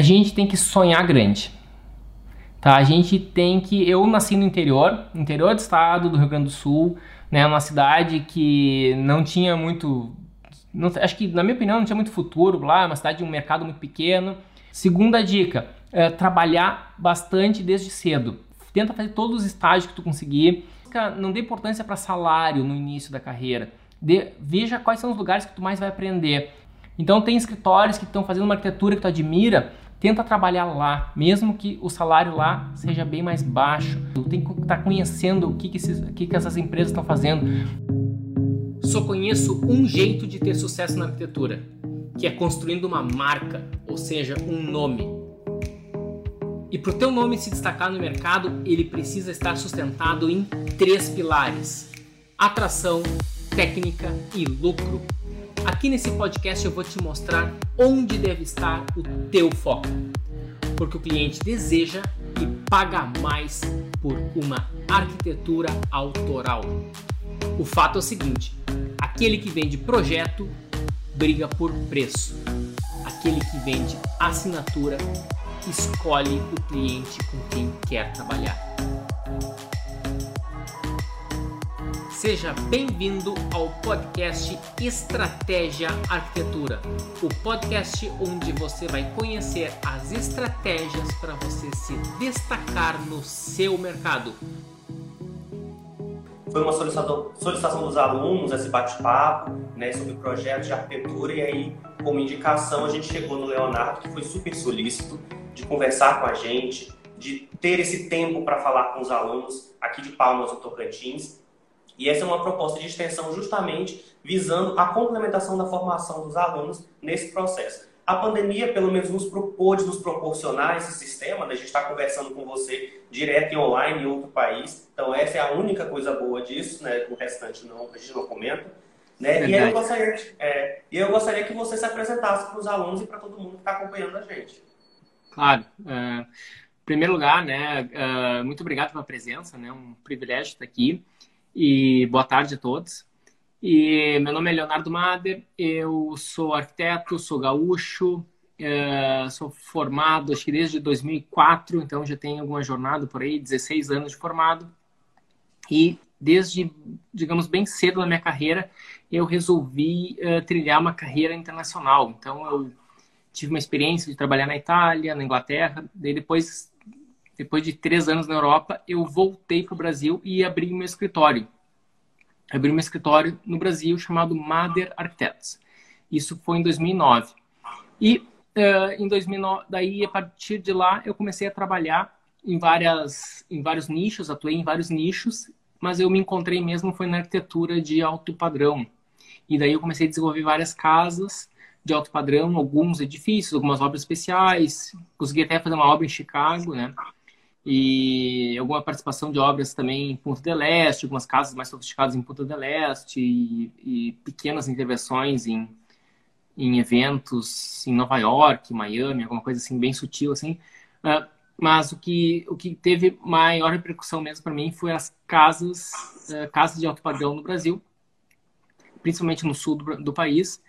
a gente tem que sonhar grande. Tá? A gente tem que. Eu nasci no interior, interior do estado do Rio Grande do Sul, né? Uma cidade que não tinha muito. Não, acho que, na minha opinião, não tinha muito futuro lá, uma cidade de um mercado muito pequeno. Segunda dica: é, trabalhar bastante desde cedo. Tenta fazer todos os estágios que tu conseguir. Não dê importância para salário no início da carreira. Veja quais são os lugares que tu mais vai aprender. Então tem escritórios que estão fazendo uma arquitetura que tu admira, tenta trabalhar lá, mesmo que o salário lá seja bem mais baixo. Tu tem que estar tá conhecendo o que, que, esses, o que, que essas empresas estão fazendo. Só conheço um jeito de ter sucesso na arquitetura, que é construindo uma marca, ou seja, um nome. E para o teu nome se destacar no mercado, ele precisa estar sustentado em três pilares: atração, técnica e lucro. Aqui nesse podcast eu vou te mostrar onde deve estar o teu foco, porque o cliente deseja e paga mais por uma arquitetura autoral. O fato é o seguinte: aquele que vende projeto briga por preço, aquele que vende assinatura escolhe o cliente com quem quer trabalhar. Seja bem-vindo ao podcast Estratégia Arquitetura, o podcast onde você vai conhecer as estratégias para você se destacar no seu mercado. Foi uma solicitação, dos alunos esse bate-papo né, sobre projetos de arquitetura e aí, como indicação, a gente chegou no Leonardo, que foi super solícito de conversar com a gente, de ter esse tempo para falar com os alunos aqui de Palmas do Tocantins. E essa é uma proposta de extensão justamente visando a complementação da formação dos alunos nesse processo. A pandemia, pelo menos, nos propôs nos proporcionar esse sistema, né? a gente está conversando com você direto e online em outro país, então essa é a única coisa boa disso, né? o restante não, a gente não comenta. Né? E, eu gostaria, é, eu gostaria que você se apresentasse para os alunos e para todo mundo que está acompanhando a gente. Claro. Uh, em primeiro lugar, né, uh, muito obrigado pela presença, né, um privilégio estar aqui e boa tarde a todos. E meu nome é Leonardo Mader, eu sou arquiteto, sou gaúcho, uh, sou formado acho que desde 2004, então já tenho alguma jornada por aí, 16 anos de formado. E desde, digamos, bem cedo na minha carreira, eu resolvi uh, trilhar uma carreira internacional. Então eu tive uma experiência de trabalhar na Itália, na Inglaterra. Depois, depois de três anos na Europa, eu voltei para o Brasil e abri meu escritório. Abri meu escritório no Brasil chamado Mader Architects. Isso foi em 2009. E uh, em 2009, daí a partir de lá eu comecei a trabalhar em várias, em vários nichos, atuei em vários nichos, mas eu me encontrei mesmo foi na arquitetura de alto padrão. E daí eu comecei a desenvolver várias casas de alto padrão, alguns edifícios, algumas obras especiais. Consegui até fazer uma obra em Chicago, né? E alguma participação de obras também em Punta del Este, algumas casas mais sofisticadas em Punta del Este e, e pequenas intervenções em, em eventos em Nova York, Miami, alguma coisa assim bem sutil assim. Uh, mas o que o que teve maior repercussão mesmo para mim foi as casas uh, casas de alto padrão no Brasil, principalmente no sul do, do país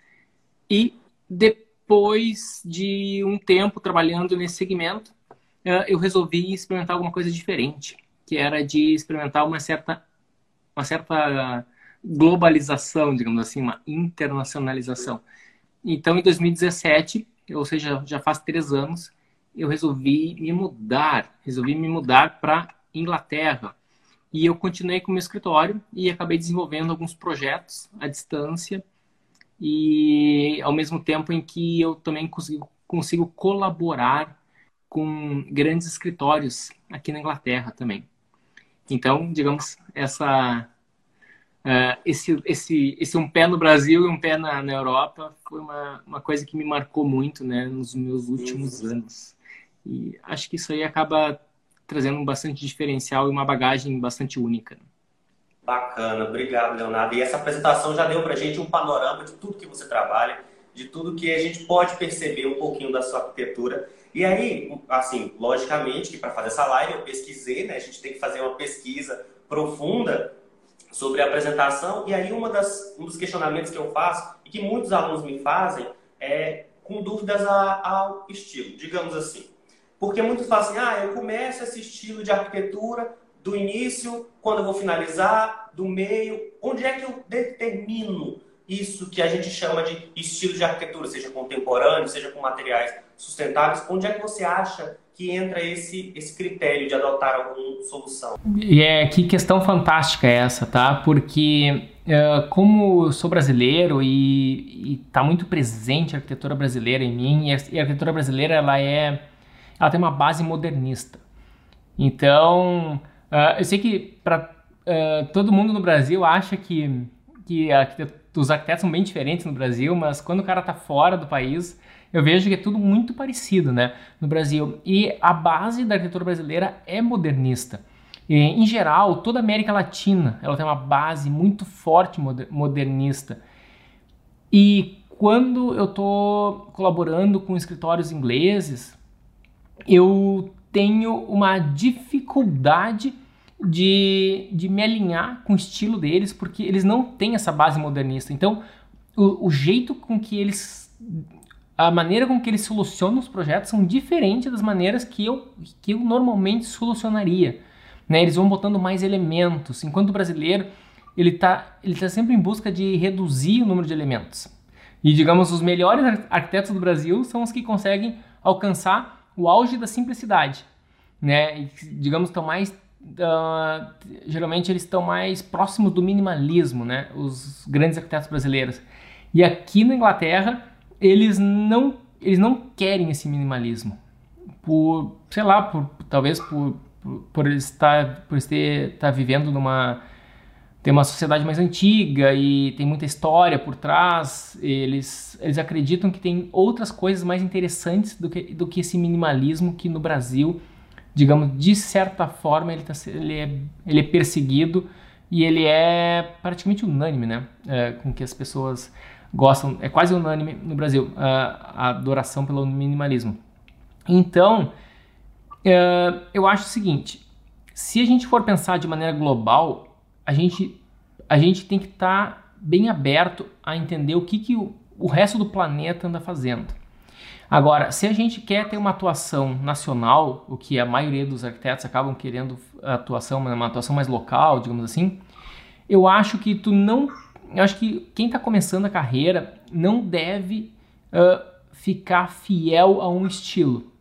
e depois de um tempo trabalhando nesse segmento, eu resolvi experimentar alguma coisa diferente, que era de experimentar uma certa, uma certa globalização, digamos assim, uma internacionalização. Então, em 2017, ou seja, já faz três anos, eu resolvi me mudar, resolvi me mudar para Inglaterra. E eu continuei com o meu escritório e acabei desenvolvendo alguns projetos à distância e ao mesmo tempo em que eu também consigo, consigo colaborar com grandes escritórios aqui na Inglaterra também. Então, digamos, essa uh, esse, esse, esse um pé no Brasil e um pé na, na Europa foi uma, uma coisa que me marcou muito né, nos meus últimos anos. E acho que isso aí acaba trazendo bastante diferencial e uma bagagem bastante única. Bacana, obrigado, Leonardo. E essa apresentação já deu para a gente um panorama de tudo que você trabalha, de tudo que a gente pode perceber um pouquinho da sua arquitetura. E aí, assim, logicamente que para fazer essa live eu pesquisei, né? A gente tem que fazer uma pesquisa profunda sobre a apresentação. E aí uma das, um dos questionamentos que eu faço e que muitos alunos me fazem é com dúvidas ao estilo, digamos assim. Porque muitos falam assim, ah, eu começo esse estilo de arquitetura do início, quando eu vou finalizar, do meio. Onde é que eu determino isso que a gente chama de estilo de arquitetura, seja contemporâneo, seja com materiais sustentáveis? Onde é que você acha que entra esse, esse critério de adotar alguma solução? E é que questão fantástica é essa, tá? Porque uh, como sou brasileiro e está muito presente a arquitetura brasileira em mim, e a, arquitetura brasileira ela é, ela tem uma base modernista. Então, uh, eu sei que para uh, todo mundo no Brasil acha que, que os arquitetos são bem diferentes no Brasil, mas quando o cara está fora do país, eu vejo que é tudo muito parecido né, no Brasil. E a base da arquitetura brasileira é modernista. E, em geral, toda a América Latina ela tem uma base muito forte modernista. E quando eu estou colaborando com escritórios ingleses, eu tenho uma dificuldade de, de me alinhar com o estilo deles, porque eles não têm essa base modernista. Então, o, o jeito com que eles a maneira com que eles solucionam os projetos são diferentes das maneiras que eu, que eu normalmente solucionaria. Né? Eles vão botando mais elementos, enquanto o brasileiro ele está ele tá sempre em busca de reduzir o número de elementos. E, digamos, os melhores arquitetos do Brasil são os que conseguem alcançar o auge da simplicidade. Né? E, digamos, estão mais. Uh, geralmente eles estão mais próximos do minimalismo, né? os grandes arquitetos brasileiros. E aqui na Inglaterra, eles não, eles não querem esse minimalismo. Por, sei lá, por, talvez por, por, por estar, por estar, estar vivendo numa tem uma sociedade mais antiga e tem muita história por trás. Eles, eles acreditam que tem outras coisas mais interessantes do que, do que esse minimalismo que no Brasil, digamos, de certa forma, ele, tá, ele, é, ele é perseguido e ele é praticamente unânime, né? É, com que as pessoas gostam, é quase unânime no Brasil, a, adoração pelo minimalismo. Então, uh, eu acho o seguinte: se a gente for pensar de maneira global, a gente, a gente tem que estar tá bem aberto a entender o que, que o, resto do planeta anda fazendo. Agora, se a gente quer ter uma atuação nacional, o que a maioria dos arquitetos acabam querendo atuação, uma atuação mais local, digamos assim, eu acho que tu não eu acho que quem está começando a carreira não deve uh, ficar fiel a um estilo.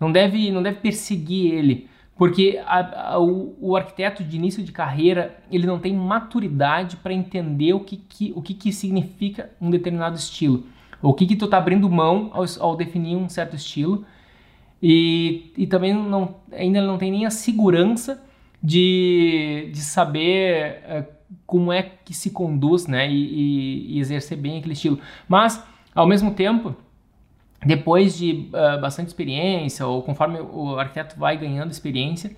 Não deve, não deve perseguir ele. Porque a, a, o, o, arquiteto de início de carreira ele não tem maturidade para entender o que, que, o que, que significa um determinado estilo. O que, que tu está abrindo mão ao, ao, definir um certo estilo. E, e também não, ainda não tem nem a segurança de, de saber uh, como é que se conduz, né, e, e, exercer bem aquele estilo. Mas, ao mesmo tempo, depois de uh, bastante experiência, ou conforme o arquiteto vai ganhando experiência,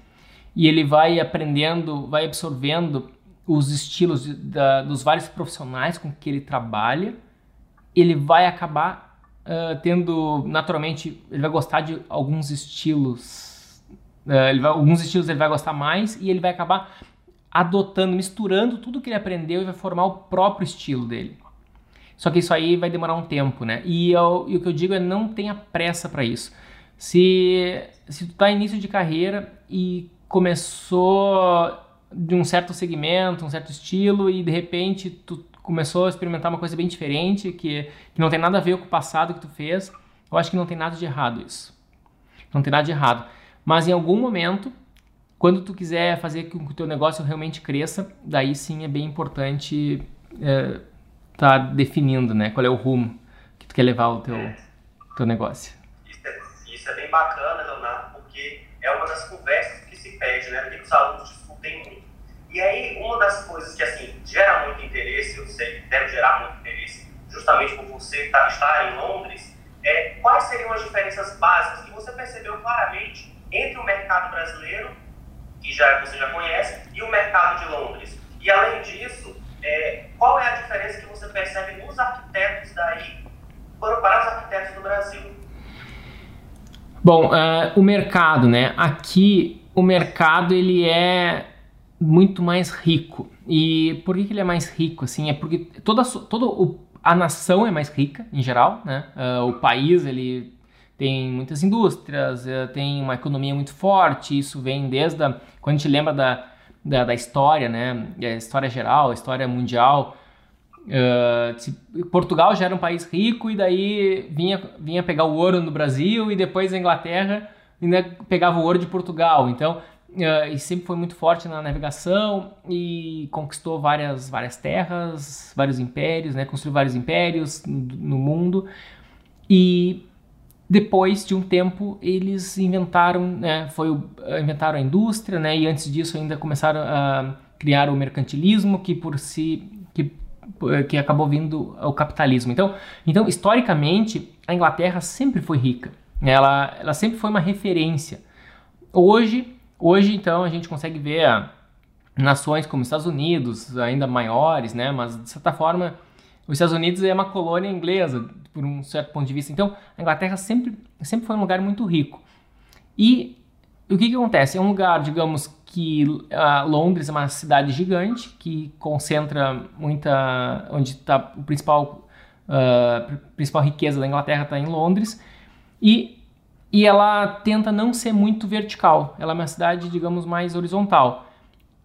e ele vai aprendendo, vai absorvendo os estilos de, da, dos vários profissionais com que ele trabalha, ele vai acabar uh, tendo, naturalmente, ele vai gostar de alguns estilos, vai, alguns estilos ele vai gostar mais, e ele vai acabar adotando, misturando tudo que ele aprendeu e vai formar o próprio estilo dele. Só que isso aí vai demorar um tempo, né? E, eu, e o que eu digo é não tenha pressa para isso. Se, se tu tá início de carreira e começou de um certo segmento, um certo estilo e de repente tu começou a experimentar uma coisa bem diferente que, que não tem nada a ver com o passado que tu fez, eu acho que não tem nada de errado isso. Não tem nada de errado. Mas em algum momento quando tu quiser fazer com que o teu negócio realmente cresça, daí sim é bem importante é, tá definindo, né, qual é o rumo que tu quer levar o teu, teu negócio. Isso é, isso é bem bacana, Leonardo, porque é uma das conversas que se pede, né, que os alunos discutem muito. E aí, uma das coisas que, assim, gera muito interesse, eu sei que deve gerar muito interesse, justamente por você tá, estar em Londres, é quais seriam as diferenças básicas que você percebeu claramente entre o mercado brasileiro que já, você já conhece, e o mercado de Londres. E além disso, é, qual é a diferença que você percebe nos arquitetos daí para, para os arquitetos do Brasil? Bom, uh, o mercado, né? Aqui o mercado ele é muito mais rico. E por que, que ele é mais rico? Assim, é porque toda, todo o, a nação é mais rica em geral, né? Uh, o país ele tem muitas indústrias, uh, tem uma economia muito forte. Isso vem desde a, quando a gente lembra da, da, da história, né? A história geral, a história mundial. Uh, Portugal já era um país rico e daí vinha, vinha pegar o ouro no Brasil e depois a Inglaterra ainda pegava o ouro de Portugal. Então Uh, e sempre foi muito forte na navegação e conquistou várias, várias terras, vários impérios, né? construiu vários impérios no, no mundo. E depois de um tempo eles inventaram, né? foi, inventaram a indústria, né? e antes disso ainda começaram a criar o mercantilismo, que por si que, que acabou vindo ao capitalismo. Então, então, historicamente, a Inglaterra sempre foi rica, ela, ela sempre foi uma referência. Hoje, Hoje, então, a gente consegue ver ah, nações como Estados Unidos, ainda maiores, né? Mas, de certa forma, os Estados Unidos é uma colônia inglesa, por um certo ponto de vista. Então, a Inglaterra sempre, sempre foi um lugar muito rico. E o que, que acontece? É um lugar, digamos, que uh, Londres é uma cidade gigante, que concentra muita... onde está o principal... Uh, principal riqueza da Inglaterra está em Londres. E e ela tenta não ser muito vertical. Ela é uma cidade, digamos, mais horizontal.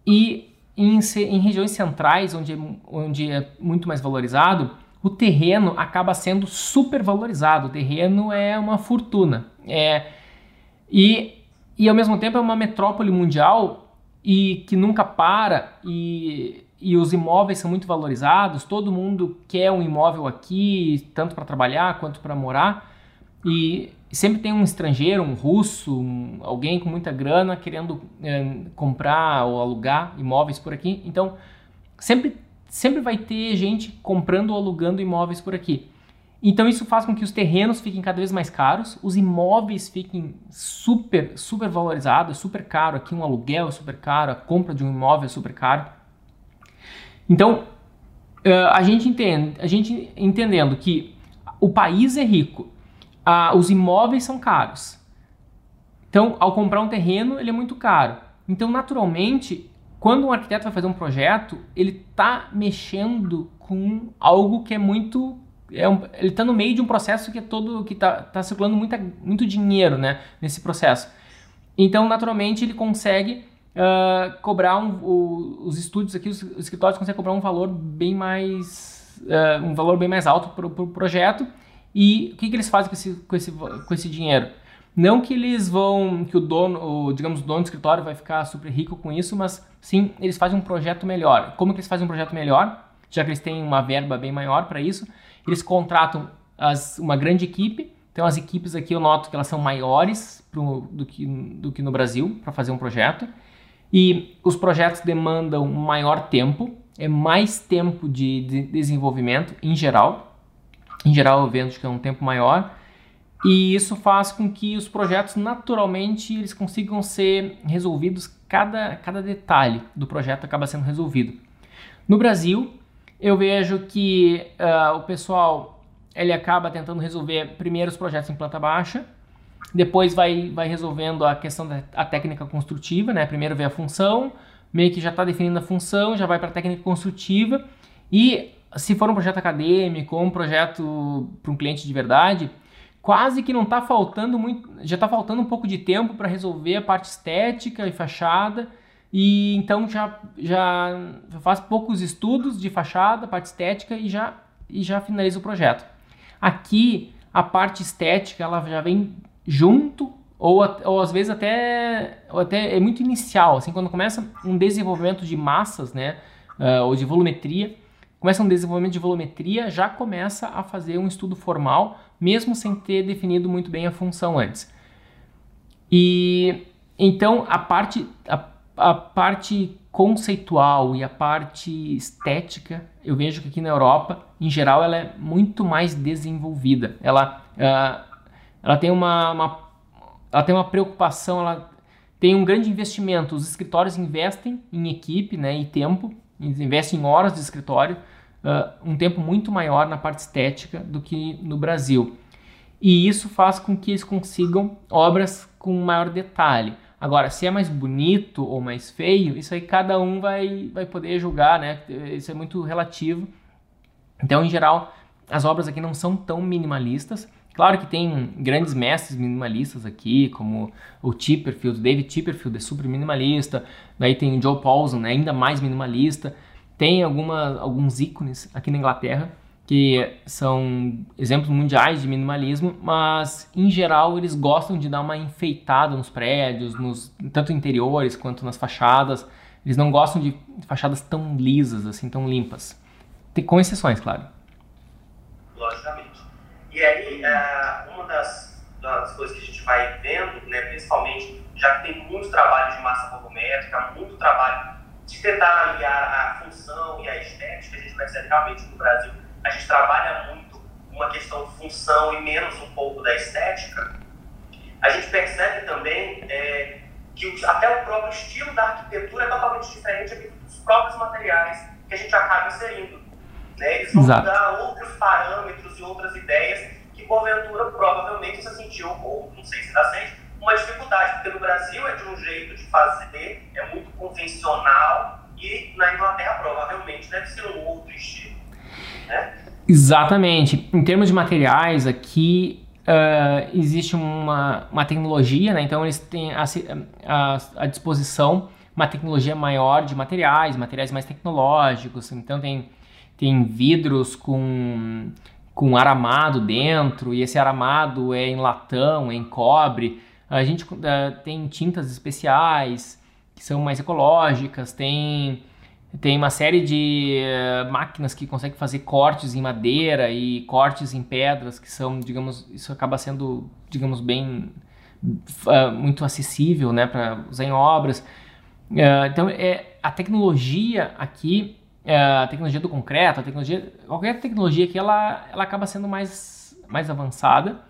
E em, em regiões centrais, onde é, onde é muito mais valorizado, o terreno acaba sendo super valorizado. O terreno é uma fortuna. É, e, e ao mesmo tempo é uma metrópole mundial e que nunca para e, e os imóveis são muito valorizados. Todo mundo quer um imóvel aqui, tanto para trabalhar quanto para morar. E sempre tem um estrangeiro, um russo, um, alguém com muita grana querendo é, comprar ou alugar imóveis por aqui. Então, sempre, sempre vai ter gente comprando ou alugando imóveis por aqui. Então, isso faz com que os terrenos fiquem cada vez mais caros, os imóveis fiquem super, super valorizados, super caro. Aqui um aluguel é super caro, a compra de um imóvel é super caro. Então, a gente entende, a gente entendendo que o país é rico ah, os imóveis são caros. Então, ao comprar um terreno, ele é muito caro. Então, naturalmente, quando um arquiteto vai fazer um projeto, ele está mexendo com algo que é muito é um, ele está no meio de um processo que é todo que está tá circulando muita, muito dinheiro né, nesse processo. Então, naturalmente, ele consegue uh, cobrar um, o, os estúdios aqui, os, os, escritórios conseguem cobrar um valor bem mais uh, um valor bem mais alto para o pro projeto e o que, que eles fazem com esse, com, esse, com esse dinheiro? Não que eles vão, que o dono, o, digamos, o dono do escritório vai ficar super rico com isso, mas sim, eles fazem um projeto melhor. Como que eles fazem um projeto melhor? Já que eles têm uma verba bem maior para isso, eles contratam as, uma grande equipe. Então, as equipes aqui eu noto que elas são maiores pro, do, que, do que no Brasil para fazer um projeto. E os projetos demandam maior tempo, é mais tempo de, de desenvolvimento em geral. Em geral, eu vendo que é um tempo maior. E isso faz com que os projetos, naturalmente, eles consigam ser resolvidos, cada, cada detalhe do projeto acaba sendo resolvido. No Brasil, eu vejo que uh, o pessoal ele acaba tentando resolver primeiro os projetos em planta baixa, depois vai, vai resolvendo a questão da a técnica construtiva, né? Primeiro vê a função, meio que já está definindo a função, já vai para a técnica construtiva e se for um projeto acadêmico ou um projeto para um cliente de verdade, quase que não está faltando muito, já está faltando um pouco de tempo para resolver a parte estética e fachada. E então já, já faz poucos estudos de fachada, parte estética e já, e já finaliza o projeto. Aqui a parte estética ela já vem junto ou, ou às vezes até, ou até é muito inicial, assim quando começa um desenvolvimento de massas, né, uh, ou de volumetria, começa um desenvolvimento de volumetria, já começa a fazer um estudo formal, mesmo sem ter definido muito bem a função antes. E então a parte, a, a parte conceitual e a parte estética, eu vejo que aqui na Europa, em geral, ela é muito mais desenvolvida. Ela, uh, ela tem uma, uma, ela tem uma preocupação, ela tem um grande investimento. Os escritórios investem em equipe né, e tempo investe em horas de escritório, uh, um tempo muito maior na parte estética do que no Brasil. E isso faz com que eles consigam obras com maior detalhe. Agora, se é mais bonito ou mais feio, isso aí cada um vai, vai poder julgar, né? Isso é muito relativo. Então, em geral, as obras aqui não são tão minimalistas. Claro que tem grandes mestres minimalistas aqui, como o Chipperfield, David Chipperfield é super minimalista, daí tem o Joe Paulson, né, ainda mais minimalista. Tem alguma, alguns ícones aqui na Inglaterra que são exemplos mundiais de minimalismo, mas em geral eles gostam de dar uma enfeitada nos prédios, nos tanto interiores quanto nas fachadas. Eles não gostam de fachadas tão lisas, assim, tão limpas. Com exceções, claro. Logicamente. E aí, é, uma das, das coisas que a gente vai vendo, né, principalmente, já que tem muito trabalho de massa volumétrica, muito trabalho de tentar aliar a função e a estética, a gente percebe realmente no Brasil a gente trabalha muito uma questão de função e menos um pouco da estética, a gente percebe também é, que até o próprio estilo da arquitetura é totalmente diferente dos próprios materiais que a gente acaba inserindo. Né? Eles vão Exato. dar outros parâmetros e outras ideias que, porventura, provavelmente você sentiu, ou não sei se ainda sente, uma dificuldade, porque no Brasil é de um jeito de fazer, é muito convencional, e na Inglaterra provavelmente deve ser um outro estilo. Né? Exatamente. Em termos de materiais, aqui uh, existe uma, uma tecnologia, né? então eles têm a, a, a, disposição uma tecnologia maior de materiais, materiais mais tecnológicos. Então tem, tem vidros com, com aramado dentro, e esse aramado é em latão, é em cobre. A gente uh, tem tintas especiais que são mais ecológicas, tem tem uma série de uh, máquinas que conseguem fazer cortes em madeira e cortes em pedras, que são, digamos, isso acaba sendo, digamos, bem uh, muito acessível, né, para usar em obras. Então, é a tecnologia aqui, a tecnologia do concreto, a tecnologia, qualquer tecnologia que ela, ela acaba sendo mais, mais avançada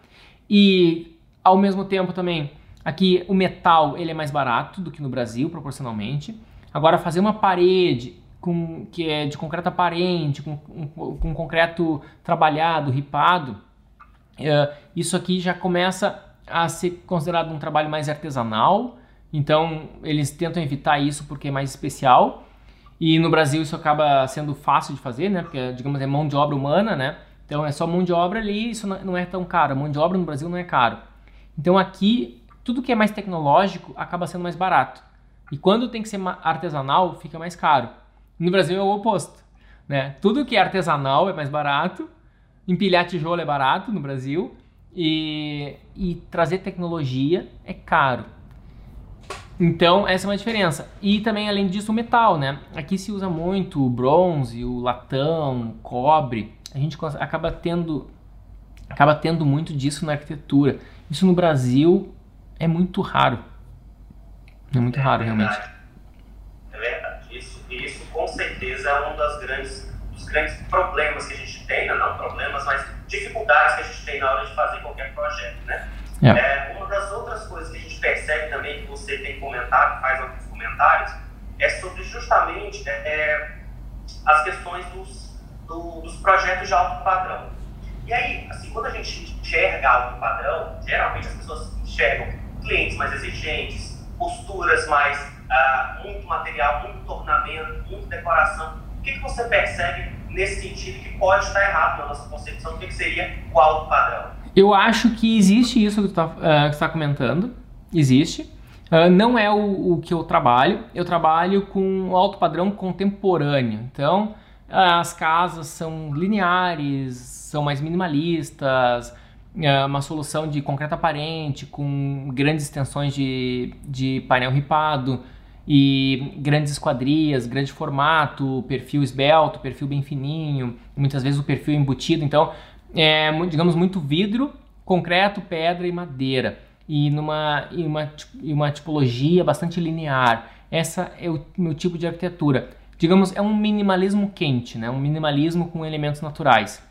e, ao mesmo tempo, também aqui o metal ele é mais barato do que no Brasil proporcionalmente. Agora, fazer uma parede com, que é de concreto aparente, com, com, com concreto trabalhado, ripado, é, isso aqui já começa a ser considerado um trabalho mais artesanal. Então, eles tentam evitar isso porque é mais especial. E no Brasil isso acaba sendo fácil de fazer, né? Porque, digamos, é mão de obra humana, né? Então é só mão de obra ali, isso não é tão caro. Mão de obra no Brasil não é caro. Então aqui, tudo que é mais tecnológico acaba sendo mais barato. E quando tem que ser artesanal, fica mais caro. No Brasil é o oposto. Né? Tudo que é artesanal é mais barato, empilhar tijolo é barato no Brasil e, e trazer tecnologia é caro. Então, essa é uma diferença. E também, além disso, o metal, né? Aqui se usa muito o bronze, o latão, o cobre. A gente acaba tendo, acaba tendo muito disso na arquitetura. Isso no Brasil é muito raro. É muito raro, realmente. É verdade. Isso, isso com certeza é um das grandes, dos grandes problemas que a gente tem, né? não problemas, mas dificuldades que a gente tem na hora de fazer qualquer projeto, né? É. É, uma das outras coisas que a gente percebe também, que você tem comentado, faz alguns comentários, é sobre justamente é, é, as questões dos, do, dos projetos de alto padrão. E aí, assim, quando a gente enxerga alto padrão, geralmente as pessoas enxergam clientes mais exigentes, posturas mais, uh, muito material, muito ornamento, muita decoração. O que, que você percebe nesse sentido que pode estar errado na nossa concepção do que, que seria o alto padrão? Eu acho que existe isso que tu está uh, tá comentando, existe. Uh, não é o, o, que eu trabalho, eu trabalho com alto padrão contemporâneo. Então, as casas são lineares, são mais minimalistas, é uma solução de concreto aparente com grandes extensões de, de painel ripado e grandes esquadrias, grande formato, perfil esbelto, perfil bem fininho, muitas vezes o perfil embutido. Então, é, digamos, muito vidro, concreto, pedra e madeira. E numa e uma, e uma tipologia bastante linear. Essa é o meu tipo de arquitetura. Digamos, é um minimalismo quente, né? um minimalismo com elementos naturais.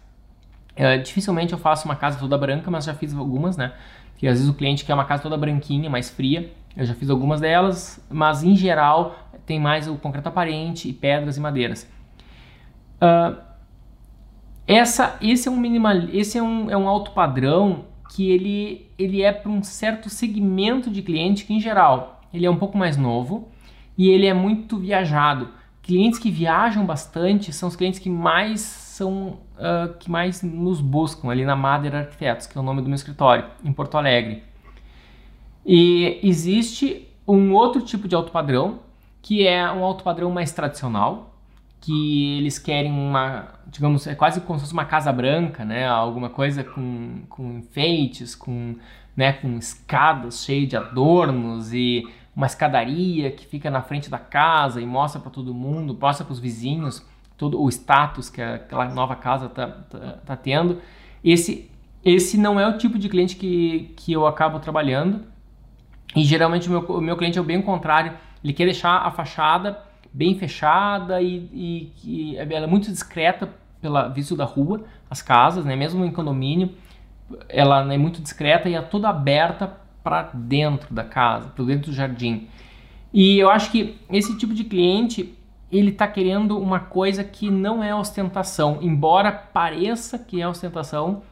Uh, dificilmente eu faço uma casa toda branca, mas já fiz algumas, né? Que às vezes o cliente quer uma casa toda branquinha, mais fria. Eu já fiz algumas delas, mas em geral tem mais o concreto aparente e pedras e madeiras. Uh, essa, esse é um minimal, esse é um, é um alto padrão que ele, ele é para um certo segmento de cliente que em geral ele é um pouco mais novo e ele é muito viajado clientes que viajam bastante são os clientes que mais são uh, que mais nos buscam ali na Mader Arquitetos, que é o nome do meu escritório, em Porto Alegre. E existe um outro tipo de alto padrão, que é um alto padrão mais tradicional, que eles querem uma, digamos, é quase como se fosse uma casa branca, né? Alguma coisa com, com enfeites, com, né, com escadas cheias de adornos e uma escadaria que fica na frente da casa e mostra para todo mundo, mostra para os vizinhos todo o status que aquela nova casa está tá, tá tendo. Esse, esse não é o tipo de cliente que, que eu acabo trabalhando. E geralmente o meu, o meu cliente é o bem contrário. Ele quer deixar a fachada bem fechada e, e, ela é muito discreta pela vista da rua, as casas, né? mesmo em condomínio, ela é muito discreta e é toda aberta para dentro da casa, para dentro do jardim. E eu acho que esse tipo de cliente ele está querendo uma coisa que não é ostentação, embora pareça que é ostentação,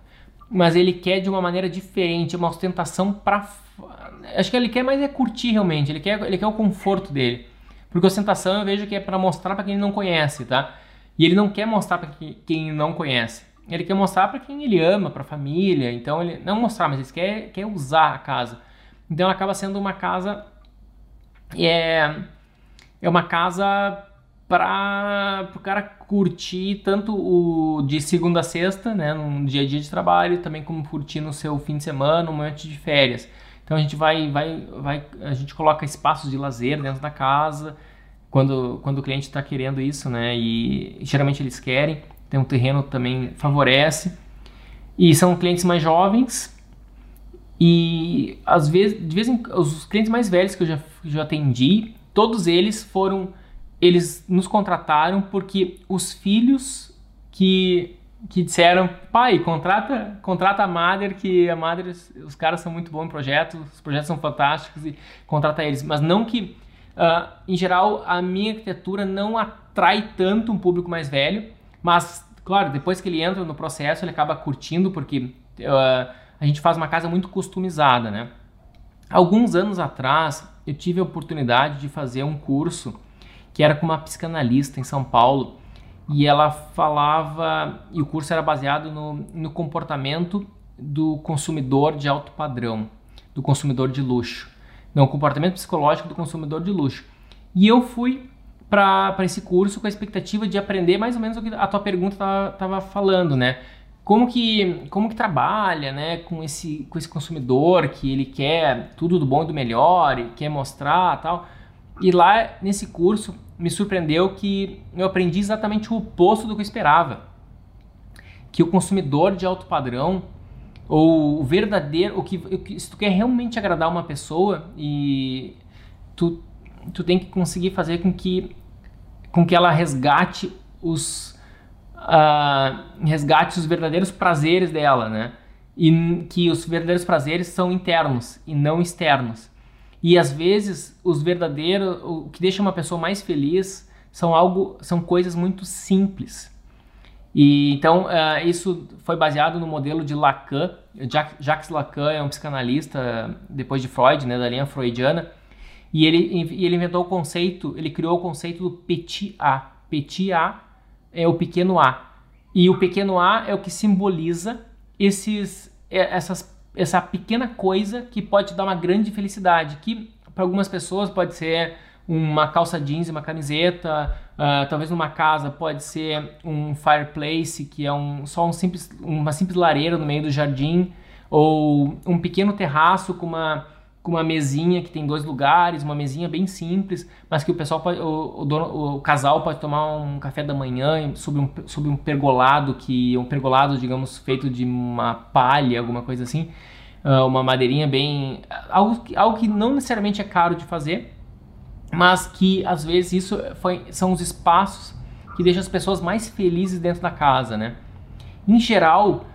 mas ele quer de uma maneira diferente, uma ostentação para acho que ele quer mais é curtir realmente, ele quer ele quer o conforto dele. Porque ostentação eu vejo que é para mostrar para quem não conhece, tá? E ele não quer mostrar para quem não conhece. Ele quer mostrar para quem ele ama, para a família. Então ele não mostrar, mas ele quer, quer usar a casa. Então acaba sendo uma casa é é uma casa para o cara curtir tanto o de segunda a sexta, né, num dia a dia de trabalho, também como curtir no seu fim de semana, um momento de férias. Então a gente vai, vai, vai, a gente coloca espaços de lazer dentro da casa quando, quando o cliente está querendo isso, né? E geralmente eles querem. Tem um terreno também favorece. E são clientes mais jovens e às vezes, de vez em os clientes mais velhos que eu já, já atendi, todos eles foram, eles nos contrataram porque os filhos que que disseram, pai, contrata, contrata a Mader, que a Mader, os caras são muito bons em projetos, os projetos são fantásticos e contrata eles. Mas não que, uh, em geral, a minha arquitetura não atrai tanto um público mais velho, mas, claro, depois que ele entra no processo, ele acaba curtindo, porque uh, a gente faz uma casa muito customizada, né? Alguns anos atrás, eu tive a oportunidade de fazer um curso que era com uma psicanalista em São Paulo, e ela falava, e o curso era baseado no, no comportamento do consumidor de alto padrão, do consumidor de luxo. Não, o comportamento psicológico do consumidor de luxo. E eu fui para esse curso com a expectativa de aprender mais ou menos o que a tua pergunta estava falando, né? Como que, como que trabalha né, com, esse, com esse consumidor que ele quer tudo do bom e do melhor e quer mostrar tal. E lá nesse curso me surpreendeu que eu aprendi exatamente o oposto do que eu esperava. Que o consumidor de alto padrão, ou o verdadeiro, o que, se tu quer realmente agradar uma pessoa e tu, tu tem que conseguir fazer com que, com que ela resgate os, uh, resgate os verdadeiros prazeres dela, né? E que os verdadeiros prazeres são internos e não externos. E às vezes os verdadeiros, o que deixa uma pessoa mais feliz são algo, são coisas muito simples. E então uh, isso foi baseado no modelo de Lacan. Jacques Lacan é um psicanalista depois de Freud, né, da linha freudiana. E ele, ele inventou o conceito, ele criou o conceito do petit a. Petit a é o pequeno a. E o pequeno a é o que simboliza esses, é, essas essa pequena coisa que pode te dar uma grande felicidade, que para algumas pessoas pode ser uma calça jeans uma camiseta, uh, talvez numa casa pode ser um fireplace, que é um, só um simples, uma simples lareira no meio do jardim, ou um pequeno terraço com uma com uma mesinha que tem dois lugares, uma mesinha bem simples, mas que o pessoal pode, o, o, dono, o casal pode tomar um café da manhã sobre um, sobre um pergolado que um pergolado, digamos, feito de uma palha, alguma coisa assim, uh, uma madeirinha bem algo, algo que não necessariamente é caro de fazer, mas que às vezes isso foi, são os espaços que deixam as pessoas mais felizes dentro da casa, né? Em geral,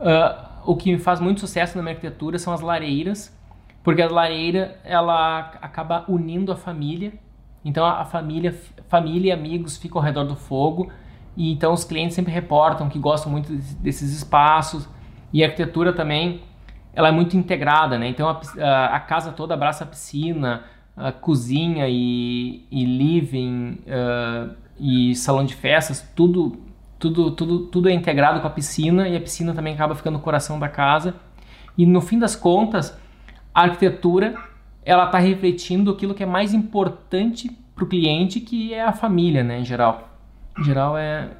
uh, o que me faz muito sucesso na minha arquitetura são as lareiras porque a lareira ela acaba unindo a família. Então a família, família e amigos ficam ao redor do fogo. E então os clientes sempre reportam que gostam muito desses espaços. E a arquitetura também, ela é muito integrada, né? Então a, a casa toda abraça a piscina, uh, cozinha e, e living uh, e salão de festas, tudo, tudo, tudo, tudo é integrado com a piscina e a piscina também acaba ficando no coração da casa. E no fim das contas, a arquitetura ela está refletindo aquilo que é mais importante para o cliente, que é a família, né, em geral. Em geral é,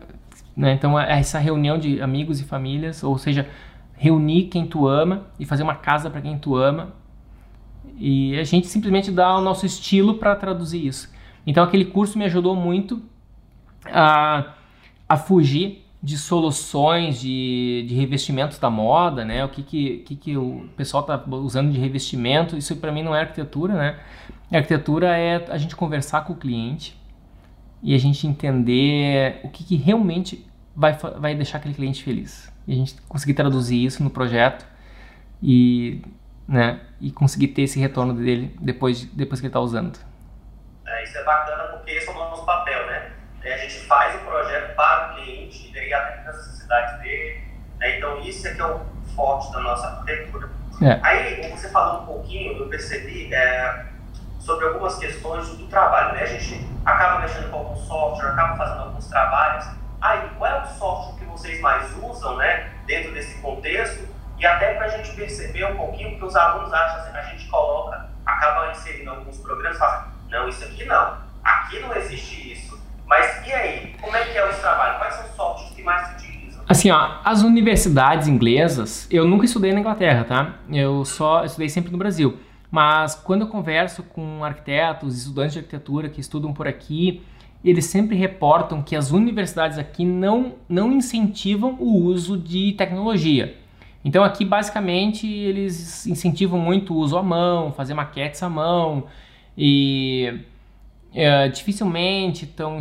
né, então é essa reunião de amigos e famílias, ou seja, reunir quem tu ama e fazer uma casa para quem tu ama. E a gente simplesmente dá o nosso estilo para traduzir isso. Então aquele curso me ajudou muito a, a fugir de soluções de, de revestimentos da moda, né? O que que, que, que o pessoal está usando de revestimento? Isso para mim não é arquitetura, né? Arquitetura é a gente conversar com o cliente e a gente entender o que, que realmente vai, vai deixar aquele cliente feliz. E a gente conseguir traduzir isso no projeto e, né, e conseguir ter esse retorno dele depois, depois que ele está usando. É, isso é bacana porque esse é o nosso papel, né? A gente faz o projeto para o cliente e aí atende as necessidades dele. Né? Então, isso é que é o forte da nossa arquitetura. É. Aí, você falou um pouquinho, eu percebi é, sobre algumas questões do trabalho. Né? A gente acaba mexendo com algum software, acaba fazendo alguns trabalhos. Aí, qual é o software que vocês mais usam né, dentro desse contexto? E até para a gente perceber um pouquinho, porque os alunos acham assim, a gente coloca, acaba inserindo alguns programas e fala, não, isso aqui não, aqui não existe isso mas e aí? Como é que é o trabalho? Quais são os softwares que mais se utilizam? Assim, ó, as universidades inglesas, eu nunca estudei na Inglaterra, tá? Eu só estudei sempre no Brasil. Mas quando eu converso com arquitetos, estudantes de arquitetura que estudam por aqui, eles sempre reportam que as universidades aqui não, não incentivam o uso de tecnologia. Então aqui basicamente eles incentivam muito o uso à mão, fazer maquetes à mão e é, dificilmente estão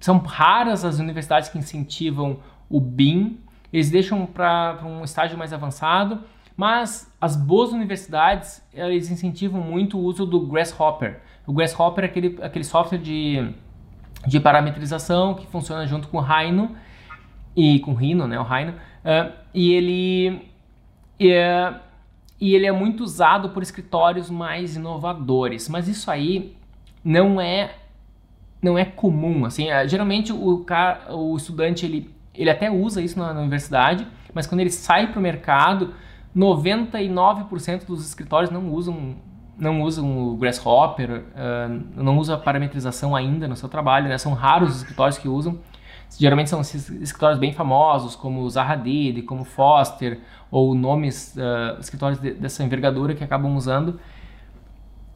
são raras as universidades que incentivam o BIM. Eles deixam para um estágio mais avançado, mas as boas universidades eles incentivam muito o uso do Grasshopper. O Grasshopper é aquele, aquele software de, de parametrização que funciona junto com o Rhino e com o Rhino, né, o Rhino, uh, e ele e ele é muito usado por escritórios mais inovadores. Mas isso aí não é não é comum, assim, é, geralmente o o estudante ele, ele até usa isso na, na universidade, mas quando ele sai para o mercado, 99% dos escritórios não usam não usam o Grasshopper, uh, não usa parametrização ainda no seu trabalho, né? São raros os escritórios que usam. Geralmente são escritórios bem famosos, como Zaha Hadid, como Foster, ou nomes, uh, escritórios de, dessa envergadura que acabam usando.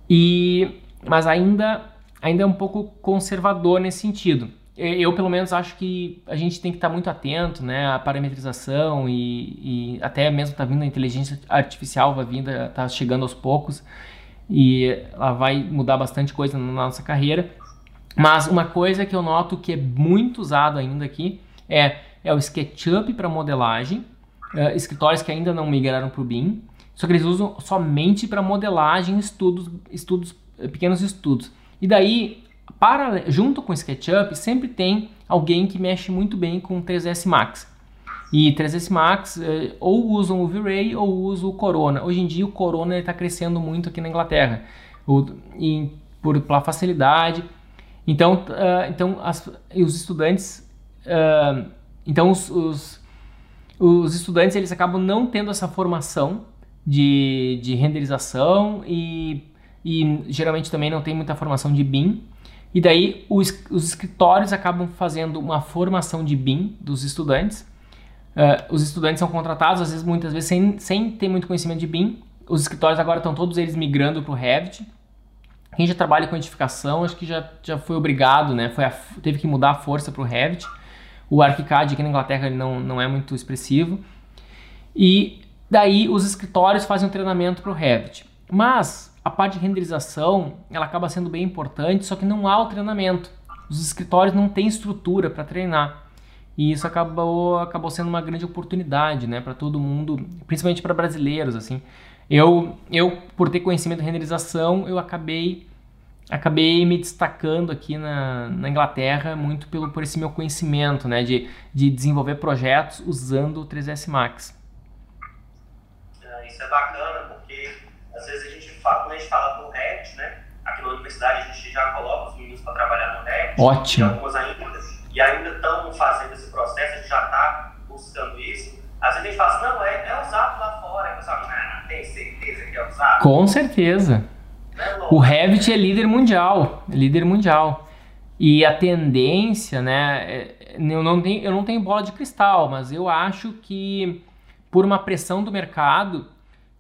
E mas ainda, ainda é um pouco conservador nesse sentido. Eu, pelo menos, acho que a gente tem que estar muito atento, né? A parametrização e, e até mesmo está vindo a inteligência artificial, vai vindo, está chegando aos poucos e ela vai mudar bastante coisa na nossa carreira. Mas uma coisa que eu noto que é muito usado ainda aqui é, é o SketchUp para modelagem, uh, escritórios que ainda não migraram para o BIM, só que eles usam somente para modelagem, estudos, estudos pequenos estudos. E daí, para, junto com o SketchUp, sempre tem alguém que mexe muito bem com 3ds Max. E 3ds Max eh, ou usam o V-Ray ou usam o Corona. Hoje em dia o Corona está crescendo muito aqui na Inglaterra, o, e, por, pela facilidade. Então, uh, então as, os estudantes, uh, então os, os, os estudantes eles acabam não tendo essa formação de, de renderização e e geralmente também não tem muita formação de BIM. E daí os, os escritórios acabam fazendo uma formação de BIM dos estudantes. Uh, os estudantes são contratados, às vezes, muitas vezes, sem, sem ter muito conhecimento de BIM. Os escritórios agora estão todos eles migrando para o Revit. Quem já trabalha com edificação, acho que já, já foi obrigado, né? Foi a, teve que mudar a força para o Revit. O ArchiCAD aqui na Inglaterra não, não é muito expressivo. E daí os escritórios fazem um treinamento para o Revit. Mas a parte de renderização ela acaba sendo bem importante, só que não há o treinamento. Os escritórios não têm estrutura para treinar. E isso acabou, acabou sendo uma grande oportunidade né, para todo mundo, principalmente para brasileiros. assim. Eu, eu, por ter conhecimento de renderização, eu acabei acabei me destacando aqui na, na Inglaterra muito pelo, por esse meu conhecimento né, de, de desenvolver projetos usando o 3ds Max. É, isso é bacana, porque às vezes a gente fala, quando a gente fala do Revit, né, aqui na Ótimo. E algumas ainda, e ainda estão fazendo esse processo, a gente já está buscando isso. Às vezes a gente fala assim, não, é, é usado lá fora. Você fala, ah, tem certeza que é usado? Com certeza. É o Revit é líder mundial, é líder mundial. E a tendência, né, é, eu não, tenho, eu não tenho bola de cristal, mas eu acho que por uma pressão do mercado,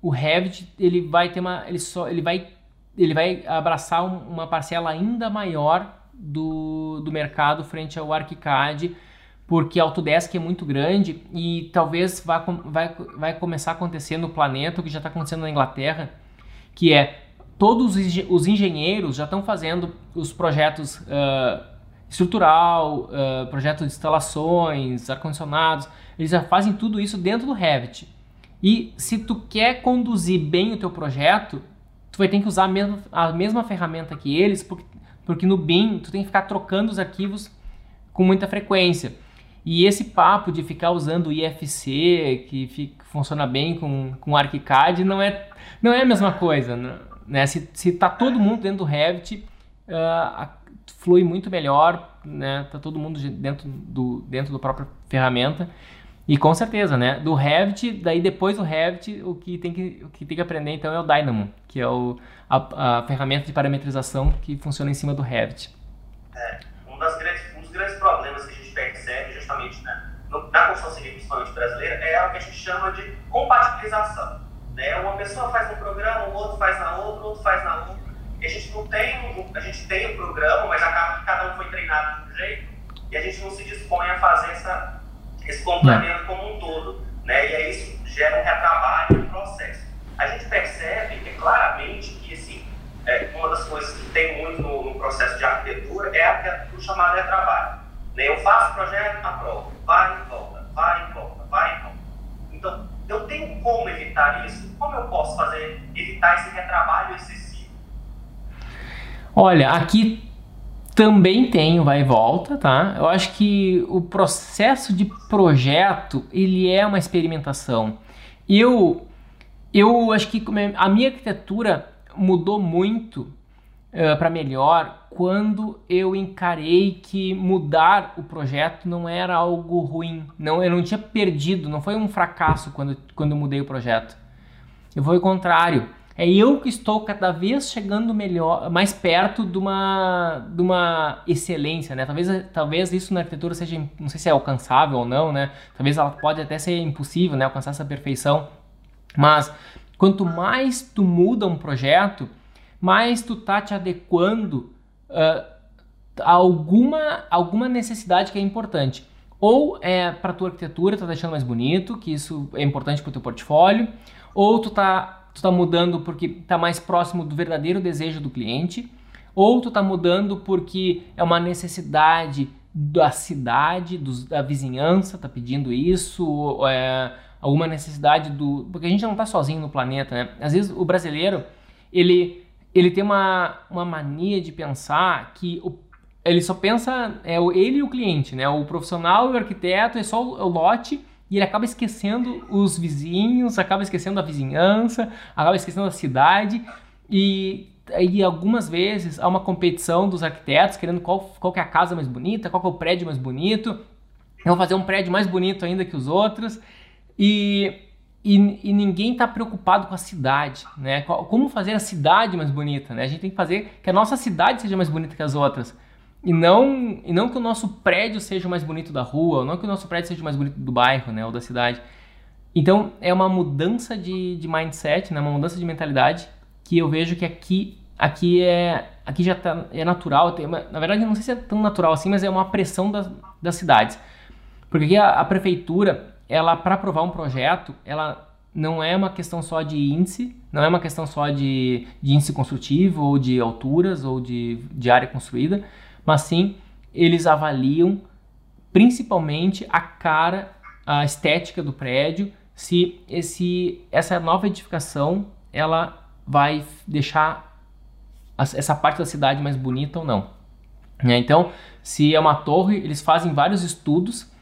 o Revit ele vai ter uma, ele só, ele vai, ele vai abraçar uma parcela ainda maior do, do mercado frente ao ArchiCAD, porque a Autodesk é muito grande e talvez vá, vai, vai começar a acontecer no planeta, o que já está acontecendo na Inglaterra, que é todos os engenheiros já estão fazendo os projetos uh, estrutural, uh, projeto de instalações, ar-condicionados, eles já fazem tudo isso dentro do Revit. E se tu quer conduzir bem o teu projeto, tu vai ter que usar a mesma, a mesma ferramenta que eles, porque, porque no BIM tu tem que ficar trocando os arquivos com muita frequência. E esse papo de ficar usando o IFC, que fica, funciona bem com, com ArchiCAD, não é, não é a mesma coisa. Né? Se, se tá todo mundo dentro do Revit, uh, flui muito melhor, né? Tá todo mundo dentro do, dentro do própria ferramenta. E com certeza, né? Do Revit, daí depois do Revit, o que tem que, o que, tem que aprender então é o Dynamo, que é o, a, a ferramenta de parametrização que funciona em cima do Revit. É, um, grandes, um dos grandes problemas que a gente percebe justamente né, na construção civil, principalmente brasileira, é o que a gente chama de compatibilização. Né? Uma pessoa faz um programa, o outro faz na outra, o outro faz na outra. E a gente não tem, a gente tem o um programa, mas acaba que cada um foi treinado de um jeito e a gente não se dispõe a fazer essa, esse complemento como um todo. Né? E aí isso gera um retrabalho, um processo. A gente percebe que claramente que assim, é, uma das coisas que tem muito no, no processo de arquitetura é a, o chamado retrabalho. Né? Eu faço o projeto, aprovo, vai e volta, vai e volta, vai e volta. Então, eu tenho como evitar isso? Como eu posso fazer, evitar esse retrabalho excessivo? Olha, aqui também tem o vai e volta, tá? Eu acho que o processo de projeto, ele é uma experimentação. Eu, eu acho que a minha arquitetura mudou muito uh, eh, para melhor quando eu encarei que mudar o projeto não era algo ruim. Não, eu não tinha perdido, não foi um fracasso quando, quando eu mudei o projeto. Eu foi o contrário é eu que estou cada vez chegando melhor, mais perto de uma, de uma excelência, né? Talvez, talvez isso na arquitetura seja, não sei se é alcançável ou não, né? Talvez ela pode até ser impossível, né? Alcançar essa perfeição. Mas quanto mais tu muda um projeto, mais tu tá te adequando uh, a alguma, alguma necessidade que é importante. Ou é para tua arquitetura, tá deixando mais bonito, que isso é importante para o teu portfólio, ou tu tá tu está mudando porque está mais próximo do verdadeiro desejo do cliente, ou tu está mudando porque é uma necessidade da cidade, do, da vizinhança, está pedindo isso, é alguma necessidade do. Porque a gente não está sozinho no planeta, né? Às vezes o brasileiro, ele, ele tem uma, uma mania de pensar que o, ele só pensa, é ele e o cliente, né? O profissional e o arquiteto é só o lote e ele acaba esquecendo os vizinhos, acaba esquecendo a vizinhança, acaba esquecendo a cidade e, e algumas vezes há uma competição dos arquitetos querendo qual, qual é a casa mais bonita, qual é o prédio mais bonito, vão fazer um prédio mais bonito ainda que os outros e, e, e ninguém está preocupado com a cidade, né? Como fazer a cidade mais bonita, né? A gente tem que fazer que a nossa cidade seja mais bonita que as outras. E não, e não que o nosso prédio seja o mais bonito da rua, não que o nosso prédio seja o mais bonito do bairro, né, ou da cidade. Então, é uma mudança de, de mindset, né, uma mudança de mentalidade que eu vejo que aqui, aqui, é, aqui já tá, é natural. Tem na verdade, não sei se é tão natural assim, mas é uma pressão das, das cidades. Porque aqui a, a prefeitura, ela para aprovar um projeto, ela não é uma questão só de índice, não é uma questão só de, de índice construtivo, ou de alturas, ou de, de área construída, mas sim eles avaliam principalmente a cara, a estética do prédio, se esse, essa nova edificação ela vai deixar essa parte da cidade mais bonita ou não. Né? Então, se é uma torre, eles fazem vários estudos,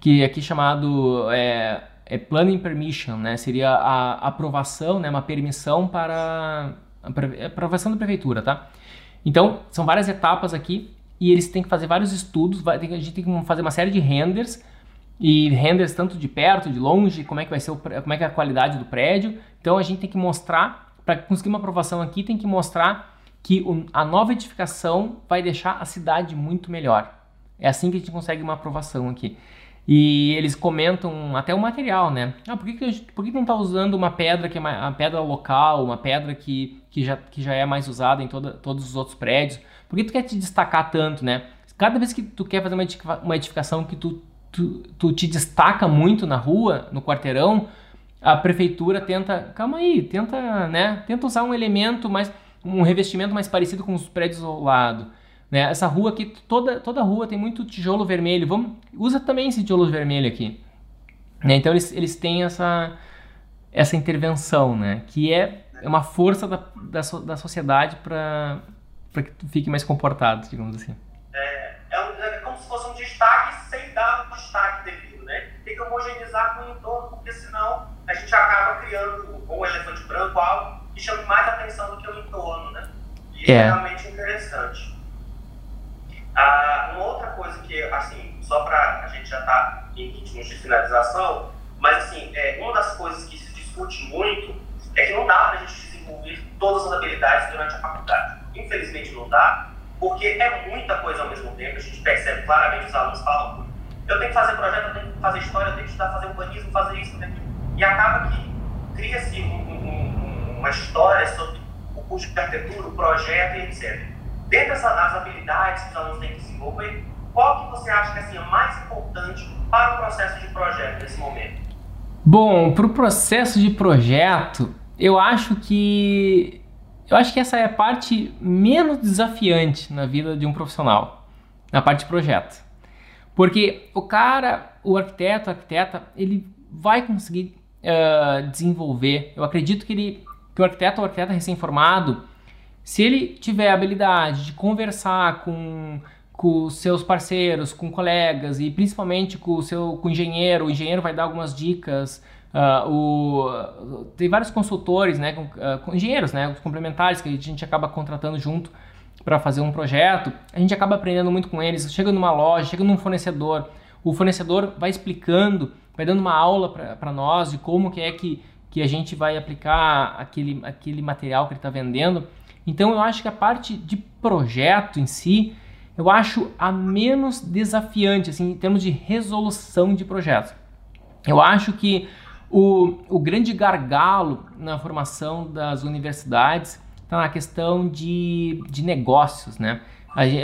que aqui chamado é, é planning permission, né? seria a aprovação, né? uma permissão para aprovação da prefeitura, tá? Então, são várias etapas aqui e eles têm que fazer vários estudos, vai, a gente tem que fazer uma série de renders e renders tanto de perto, de longe, como é que vai ser o, como é que é a qualidade do prédio. Então a gente tem que mostrar para conseguir uma aprovação aqui, tem que mostrar que o, a nova edificação vai deixar a cidade muito melhor. É assim que a gente consegue uma aprovação aqui. E eles comentam até o material, né? Ah, por que, que, por que não está usando uma pedra que é uma, uma, pedra local, uma pedra que, que, já, que já é mais usada em toda, todos os outros prédios? Por que tu quer te destacar tanto, né? Cada vez que tu quer fazer uma edificação que tu, tu, tu te destaca muito na rua, no quarteirão, a prefeitura tenta, calma aí, tenta, né? Tenta usar um elemento mais, um revestimento mais parecido com os prédios ao lado. Né? Essa rua aqui, toda, toda rua tem muito tijolo vermelho. Vamos, usa também esse tijolo vermelho aqui. Né? Então eles, eles têm essa, essa intervenção, né? que é uma força da, da, da sociedade para que tu fique mais comportado, digamos assim. É, é, um, é, como se fosse um destaque sem dar um destaque devido. Né? Tem que homogeneizar com o entorno, porque senão a gente acaba criando um elefante branco, algo que chame mais atenção do que o entorno. Né? E isso é, é realmente interessante. Ah, uma outra coisa que, assim, só para a gente já tá em ritmos de finalização, mas, assim, é, uma das coisas que se discute muito é que não dá para a gente desenvolver todas as habilidades durante a faculdade. Infelizmente não dá, porque é muita coisa ao mesmo tempo, a gente percebe claramente, os alunos falam, eu tenho que fazer projeto, eu tenho que fazer história, eu tenho que estudar, fazer urbanismo, fazer isso, né? e acaba que cria-se um, um, uma história sobre o curso de arquitetura, o projeto e etc dentro dessas habilidades que os alunos têm que desenvolver, qual que você acha que assim, é mais importante para o processo de projeto nesse momento? Bom, para o processo de projeto, eu acho que eu acho que essa é a parte menos desafiante na vida de um profissional, na parte de projeto. Porque o cara, o arquiteto, a arquiteta, ele vai conseguir uh, desenvolver. Eu acredito que, ele, que o arquiteto ou arquiteta recém-formado, se ele tiver a habilidade de conversar com, com seus parceiros, com colegas e principalmente com o seu com o engenheiro, o engenheiro vai dar algumas dicas. Uh, o, tem vários consultores, né, com, uh, com engenheiros, né, complementares que a gente acaba contratando junto para fazer um projeto. A gente acaba aprendendo muito com eles. Chega numa loja, chega num fornecedor, o fornecedor vai explicando, vai dando uma aula para nós de como que é que, que a gente vai aplicar aquele, aquele material que ele está vendendo. Então eu acho que a parte de projeto em si, eu acho a menos desafiante, assim, em termos de resolução de projetos. Eu acho que o, o grande gargalo na formação das universidades está na questão de, de negócios, né?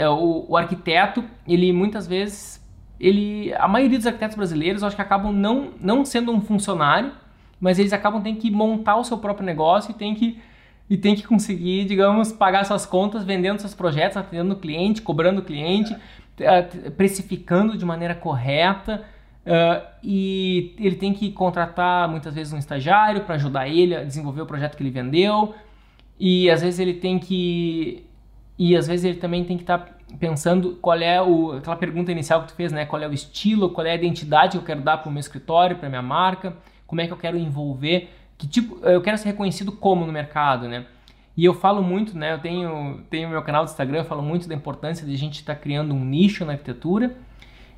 O, o, arquiteto, ele muitas vezes, ele, a maioria dos arquitetos brasileiros, eu acho que acabam não, não sendo um funcionário, mas eles acabam tendo que montar o seu próprio negócio e tem que e tem que conseguir, digamos, pagar suas contas vendendo seus projetos, atendendo o cliente, cobrando o cliente, é. precificando de maneira correta. Uh, e ele tem que contratar muitas vezes um estagiário para ajudar ele a desenvolver o projeto que ele vendeu. E às vezes ele tem que. E às vezes ele também tem que estar tá pensando qual é o. aquela pergunta inicial que tu fez, né? Qual é o estilo, qual é a identidade que eu quero dar para o meu escritório, para minha marca, como é que eu quero envolver que tipo, eu quero ser reconhecido como no mercado, né? E eu falo muito, né? Eu tenho, tenho meu canal do Instagram, eu falo muito da importância de a gente estar tá criando um nicho na arquitetura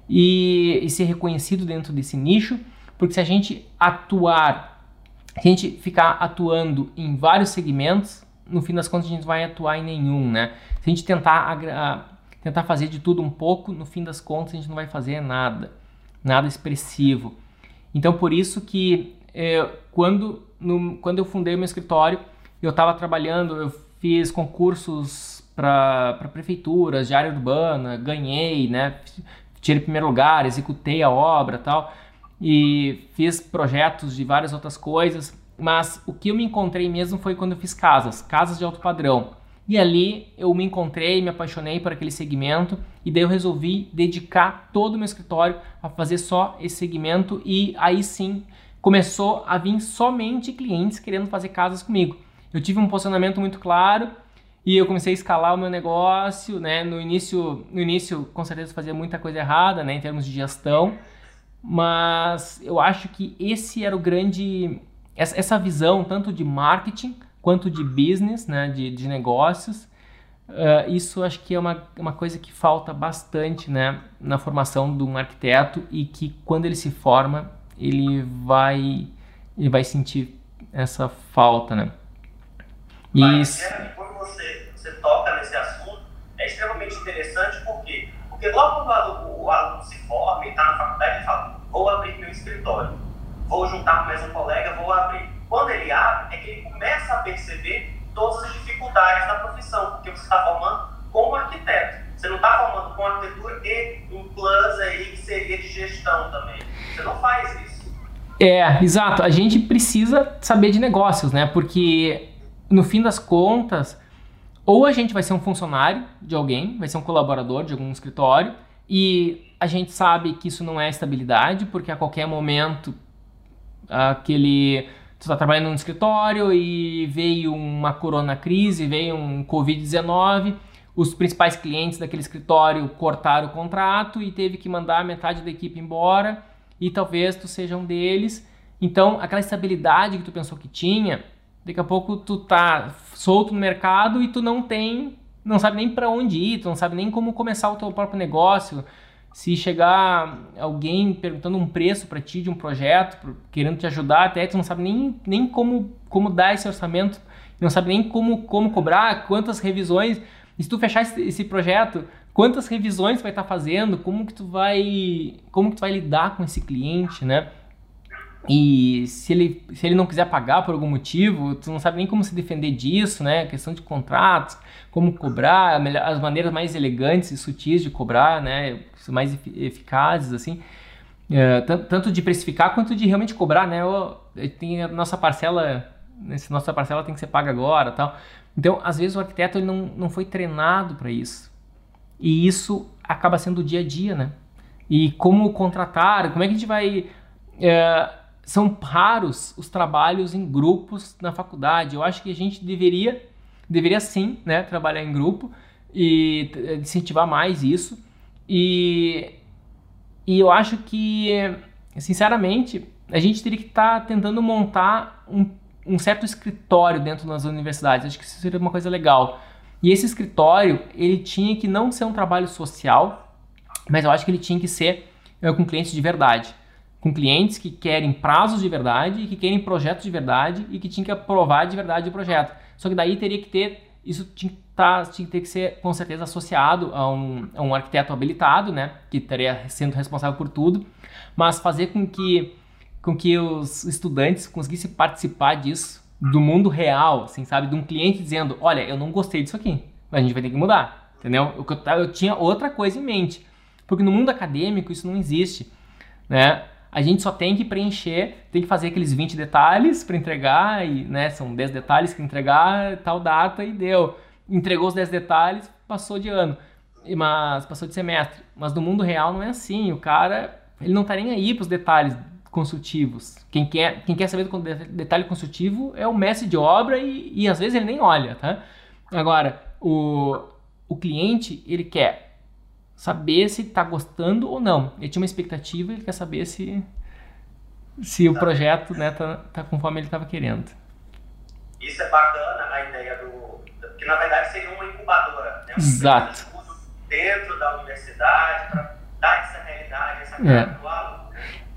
e, e, ser reconhecido dentro desse nicho, porque se a gente atuar, se a gente ficar atuando em vários segmentos, no fim das contas a gente vai atuar em nenhum, né? Se a gente tentar, tentar fazer de tudo um pouco, no fim das contas a gente não vai fazer nada, nada expressivo. Então por isso que é, quando no, quando eu fundei o meu escritório, eu estava trabalhando, eu fiz concursos para prefeituras de área urbana, ganhei, né? Tirei primeiro lugar, executei a obra tal, e fiz projetos de várias outras coisas, mas o que eu me encontrei mesmo foi quando eu fiz casas, casas de alto padrão. E ali eu me encontrei, me apaixonei por aquele segmento e daí eu resolvi dedicar todo o meu escritório a fazer só esse segmento e aí sim começou a vir somente clientes querendo fazer casas comigo. Eu tive um posicionamento muito claro e eu comecei a escalar o meu negócio, né? No início, no início com certeza fazia muita coisa errada, né, em termos de gestão, mas eu acho que esse era o grande essa visão tanto de marketing quanto de business, né, de, de negócios, Uh, isso acho que é uma, uma coisa que falta bastante né, na formação de um arquiteto e que quando ele se forma, ele vai, ele vai sentir essa falta, né? E Mas, quando você, você toca nesse assunto, é extremamente interessante, por quê? Porque logo quando o aluno, o aluno se forma e está na faculdade, ele fala, vou abrir meu escritório, vou juntar com mais um colega, vou abrir. Quando ele abre, é que ele começa a perceber todas as dificuldades da profissão, porque você está formando como arquiteto. Você não está formando com arquitetura e um plus aí que seria de gestão também. Você não faz isso. É, exato. A gente precisa saber de negócios, né? Porque no fim das contas, ou a gente vai ser um funcionário de alguém, vai ser um colaborador de algum escritório, e a gente sabe que isso não é estabilidade, porque a qualquer momento aquele tu está trabalhando no escritório e veio uma corona crise, veio um Covid-19, os principais clientes daquele escritório cortaram o contrato e teve que mandar metade da equipe embora e talvez tu seja um deles. Então, aquela estabilidade que tu pensou que tinha, daqui a pouco tu tá solto no mercado e tu não tem, não sabe nem para onde ir, tu não sabe nem como começar o teu próprio negócio, se chegar alguém perguntando um preço para ti de um projeto, querendo te ajudar, até tu não sabe nem, nem como, como dar esse orçamento, não sabe nem como, como cobrar, quantas revisões. E se tu fechar esse, esse projeto, quantas revisões vai estar tá fazendo, como que tu vai, como que tu vai lidar com esse cliente, né? E se ele, se ele não quiser pagar por algum motivo, tu não sabe nem como se defender disso, né? questão de contratos, como cobrar, as maneiras mais elegantes e sutis de cobrar, né? Mais eficazes, assim. É, tanto de precificar quanto de realmente cobrar, né? Tem a nossa parcela, essa nossa parcela tem que ser paga agora, tal. Então, às vezes o arquiteto ele não, não foi treinado para isso. E isso acaba sendo o dia a dia, né? E como contratar, como é que a gente vai é, são raros os trabalhos em grupos na faculdade. Eu acho que a gente deveria, deveria sim, né, trabalhar em grupo e incentivar mais isso. E, e eu acho que, sinceramente, a gente teria que estar tá tentando montar um, um certo escritório dentro das universidades. Acho que isso seria uma coisa legal. E esse escritório, ele tinha que não ser um trabalho social, mas eu acho que ele tinha que ser é, com clientes de verdade com clientes que querem prazos de verdade, que querem projetos de verdade e que tinham que aprovar de verdade o projeto. Só que daí teria que ter, isso tinha que, tá, tinha que ter que ser com certeza associado a um, a um arquiteto habilitado, né, que estaria sendo responsável por tudo, mas fazer com que, com que os estudantes conseguissem participar disso, do mundo real, assim, sabe, de um cliente dizendo, olha, eu não gostei disso aqui, mas a gente vai ter que mudar, entendeu? Eu, eu tinha outra coisa em mente, porque no mundo acadêmico isso não existe, né? a gente só tem que preencher, tem que fazer aqueles 20 detalhes para entregar, e né, são 10 detalhes que entregar, tal data e deu. Entregou os 10 detalhes, passou de ano, mas passou de semestre. Mas no mundo real não é assim, o cara ele não tá nem aí para os detalhes consultivos. Quem quer, quem quer saber do detalhe consultivo é o mestre de obra e, e às vezes ele nem olha, tá? Agora, o, o cliente, ele quer saber se está gostando ou não. Ele tinha uma expectativa, ele quer saber se se o projeto né, tá, tá conforme ele estava querendo. Isso é bacana, a ideia do... que na verdade seria uma incubadora. Né? Um Exato. dentro da universidade para dar essa realidade, essa cara é. do aluno.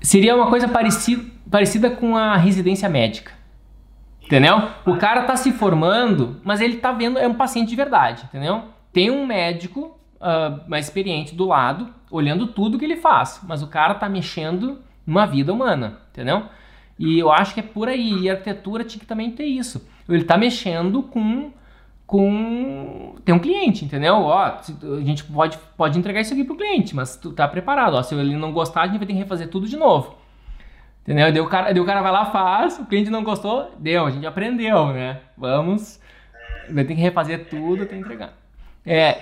Seria uma coisa parecida, com a residência médica. Entendeu? O cara está se formando, mas ele está vendo, é um paciente de verdade, entendeu? Tem um médico uh, mais experiente do lado, olhando tudo que ele faz. Mas o cara tá mexendo numa vida humana, entendeu? E eu acho que é por aí. E a arquitetura tinha que também ter isso. Ele tá mexendo com com tem um cliente, entendeu? Ó, a gente pode, pode entregar isso aqui pro cliente, mas tu tá preparado. Ó, se ele não gostar, a gente vai ter que refazer tudo de novo. Entendeu? Deu o cara, deu o cara vai lá, faz, o cliente não gostou, deu, a gente aprendeu, né? Vamos, vai ter que refazer tudo até entregar. É,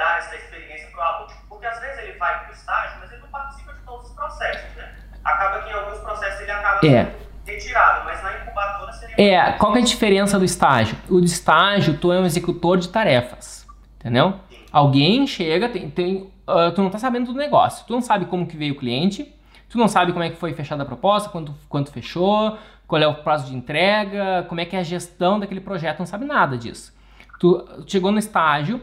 dar essa experiência para o aluno. Porque às vezes ele vai para o estágio, mas ele não participa de todos os processos, né? Acaba que em alguns processos ele acaba é. Retirado, mas na incubadora seria... É, qual é a diferença do estágio? O estágio, tu é um executor de tarefas, entendeu? Sim. Alguém chega, tem, tem, uh, tu não está sabendo do negócio, tu não sabe como que veio o cliente, tu não sabe como é que foi fechada a proposta, quanto, quanto fechou, qual é o prazo de entrega, como é que é a gestão daquele projeto, não sabe nada disso. Tu chegou no estágio,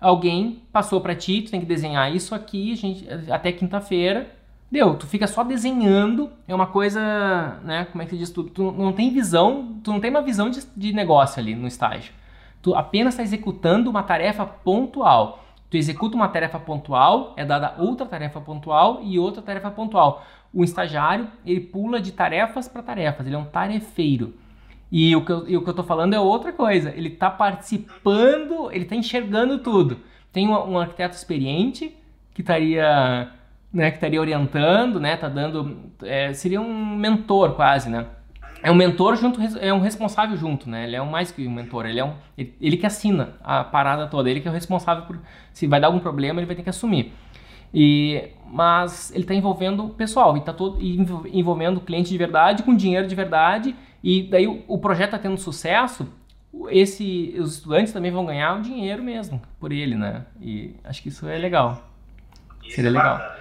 alguém passou para ti, tu tem que desenhar isso aqui, gente, até quinta-feira, deu, tu fica só desenhando, é uma coisa, né, como é que se diz, tu, tu não tem visão, tu não tem uma visão de, de negócio ali no estágio. Tu apenas está executando uma tarefa pontual. Tu executa uma tarefa pontual, é dada outra tarefa pontual e outra tarefa pontual. O estagiário, ele pula de tarefas para tarefas, ele é um tarefeiro. E o que eu, o que eu tô falando é outra coisa, ele está participando, ele está enxergando tudo. Tem um, um arquiteto experiente que estaria né, que estaria orientando, né, tá dando, é, seria um mentor quase, né? É um mentor junto, é um responsável junto, né? Ele é um mais que um mentor, ele é um, ele, ele, que assina a parada toda, ele que é o responsável por, se vai dar algum problema, ele vai ter que assumir. E, mas ele está envolvendo o pessoal, e está todo envolvendo o cliente de verdade com dinheiro de verdade, e daí o, o projeto está tendo sucesso, esse, os estudantes também vão ganhar o dinheiro mesmo por ele, né? E acho que isso é legal. Isso Seria é legal.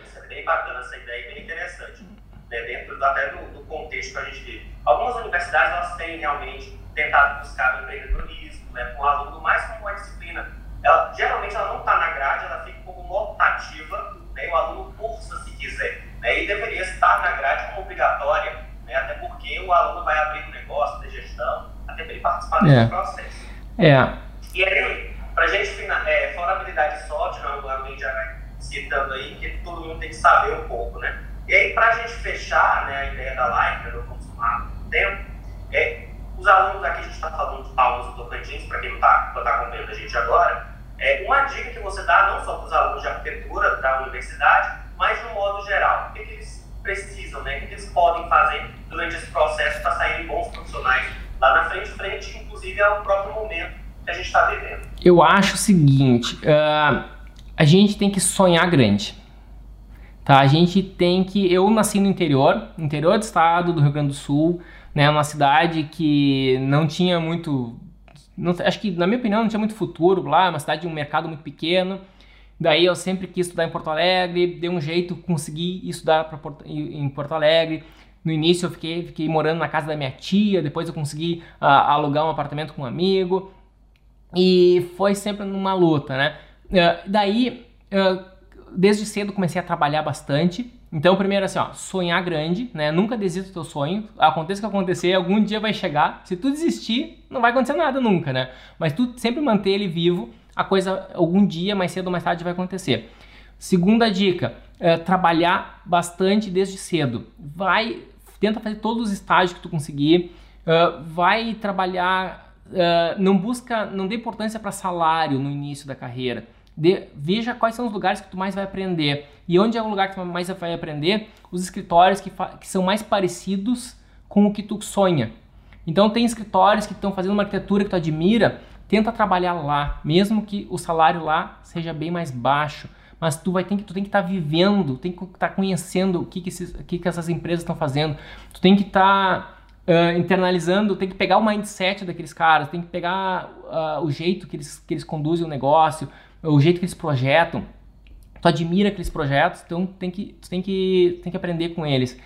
Bacana, é essa ideia é bem interessante. Né? Dentro até do, do contexto que a gente vive. Algumas universidades elas têm realmente tentado buscar o empreendedorismo, né, com o aluno mais como uma disciplina. Ela, geralmente ela não está na grade, ela fica como optativa, né, o aluno cursa se quiser. Né, e deveria estar na grade como obrigatória, né, até porque o aluno vai abrir um negócio de gestão, até para ele participar desse é. processo. É. E aí, para a gente, é, fora a habilidade soft, normalmente já vai citando aí, que todo mundo tem que saber um pouco, né? E aí, para a gente fechar né, a ideia da live, para não consumar tempo, é, os alunos aqui, a gente está falando de Palmas do Tocantins, para quem não está tá acompanhando a gente agora, é, uma dica que você dá não só para os alunos de arquitetura da universidade, mas de um modo geral. O que, que eles precisam, né? o que eles podem fazer durante esse processo para saírem bons profissionais lá na frente, frente inclusive ao próprio momento que a gente está vivendo? Eu acho o seguinte, uh, a gente tem que sonhar grande. Tá? A gente tem que. Eu nasci no interior, interior do estado do Rio Grande do Sul, né? Uma cidade que não tinha muito. Não, acho que, na minha opinião, não tinha muito futuro lá, uma cidade de um mercado muito pequeno. Daí eu sempre quis estudar em Porto Alegre, dei um jeito, consegui estudar em Porto Alegre. No início eu fiquei, fiquei morando na casa da minha tia, depois eu consegui uh, alugar um apartamento com um amigo. E foi sempre numa luta, né? Uh, daí, uh, desde cedo comecei a trabalhar bastante. Então, primeiro assim, ó, sonhar grande, né? Nunca desista do teu sonho. Aconteça o que acontecer, algum dia vai chegar. Se tu desistir, não vai acontecer nada nunca, né? Mas tu sempre manter ele vivo, a coisa algum dia, mais cedo ou mais tarde, vai acontecer. Segunda dica, é, trabalhar bastante desde cedo. Vai, tenta fazer todos os estágios que tu conseguir. Uh, vai trabalhar, uh, não busca, não dê importância para salário no início da carreira de, veja quais são os lugares que tu mais vai aprender. E onde é o lugar que tu mais vai aprender? Os escritórios que, que são mais parecidos com o que tu sonha. Então tem escritórios que estão fazendo uma arquitetura que tu admira, tenta trabalhar lá, mesmo que o salário lá seja bem mais baixo. Mas tu vai ter que tu tem que estar tá vivendo, tem que estar tá conhecendo o que que, esses, que que essas empresas estão fazendo. Tu tem que estar tá, uh, internalizando, tem que pegar o mindset daqueles caras, tem que pegar uh, o jeito que eles, que eles conduzem o negócio, o jeito que eles projetam. Tu admira aqueles projetos, então tem que, tu tem que, tem que aprender com eles.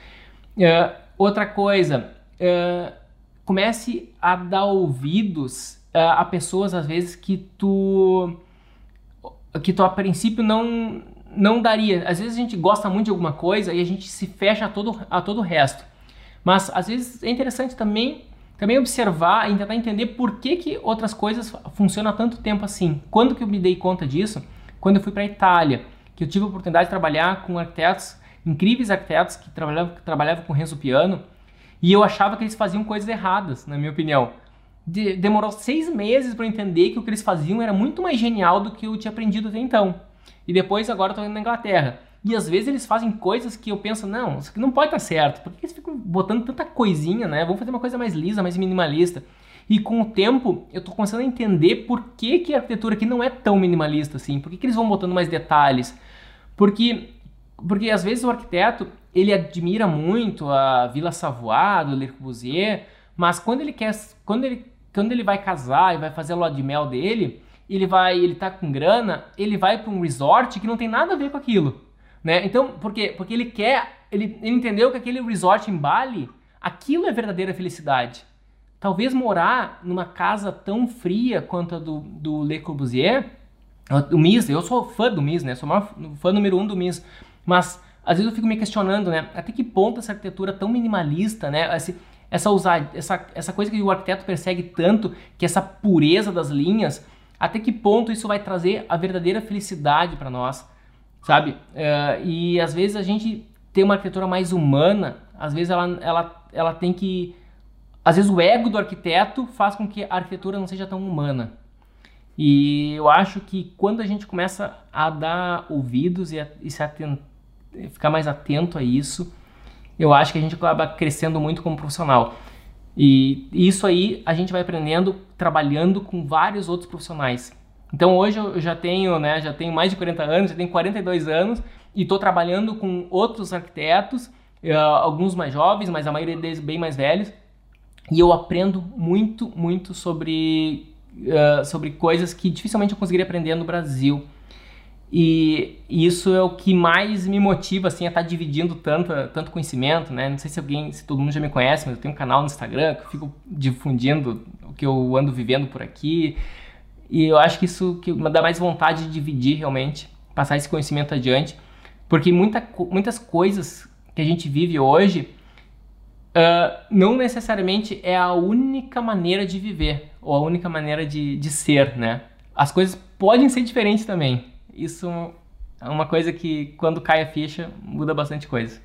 Uh, outra coisa, uh, comece a dar ouvidos uh, a pessoas às vezes que tu que tu a princípio não não daria. Às vezes a gente gosta muito de alguma coisa e a gente se fecha a todo a todo o resto. Mas às vezes é interessante também também observar e tentar entender por que, que outras coisas funcionam há tanto tempo assim. Quando que eu me dei conta disso? Quando eu fui para a Itália, que eu tive a oportunidade de trabalhar com arquitetos, incríveis arquitetos que trabalhavam, que trabalhavam com Renzo Piano, e eu achava que eles faziam coisas erradas, na minha opinião. De, demorou seis meses para entender que o que eles faziam era muito mais genial do que eu tinha aprendido até então. E depois, agora, estou indo na Inglaterra. E às vezes eles fazem coisas que eu penso, não, isso aqui não pode estar certo. Por que eles ficam botando tanta coisinha, né? Vamos fazer uma coisa mais lisa, mais minimalista. E com o tempo, eu estou começando a entender por que, que a arquitetura aqui não é tão minimalista assim. Por que, que eles vão botando mais detalhes? Porque, porque às vezes o arquiteto, ele admira muito a Vila Savoie, do Le Corbusier, mas quando ele quer, quando ele, quando ele vai casar e vai fazer a lua de mel dele, ele vai, ele tá com grana, ele vai para um resort que não tem nada a ver com aquilo. Né? Então, por quê? Porque ele quer, ele, ele entendeu que aquele resort em Bali, aquilo é verdadeira felicidade. Talvez morar numa casa tão fria quanto a do, do Le Corbusier, o Mies, eu sou fã do Mies, né? Sou maior fã número um do Mies, mas às vezes eu fico me questionando, né? Até que ponto essa arquitetura tão minimalista, né? Esse, essa, usar, essa, essa coisa que o arquiteto persegue tanto, que é essa pureza das linhas, até que ponto isso vai trazer a verdadeira felicidade para nós, sabe? Uh, e às vezes a gente tem uma arquitetura mais humana, às vezes ela, ela, ela tem que. Às vezes o ego do arquiteto faz com que a arquitetura não seja tão humana. E eu acho que quando a gente começa a dar ouvidos e, a, e se atentar, ficar mais atento a isso, eu acho que a gente acaba crescendo muito como profissional. E isso aí a gente vai aprendendo trabalhando com vários outros profissionais. Então hoje eu já tenho, né, já tenho mais de 40 anos, já tenho 42 anos e estou trabalhando com outros arquitetos, uh, alguns mais jovens, mas a maioria deles bem mais velhos. E eu aprendo muito, muito sobre, uh, sobre coisas que dificilmente eu conseguiria aprender no Brasil. E isso é o que mais me motiva assim a estar tá dividindo tanto, tanto conhecimento, né? Não sei se alguém, se todo mundo já me conhece, mas eu tenho um canal no Instagram que eu fico difundindo o que eu ando vivendo por aqui. E eu acho que isso que dá mais vontade de dividir realmente, passar esse conhecimento adiante, porque muita, muitas coisas que a gente vive hoje uh, não necessariamente é a única maneira de viver ou a única maneira de, de ser, né? As coisas podem ser diferentes também isso é uma coisa que, quando cai a ficha, muda bastante coisa.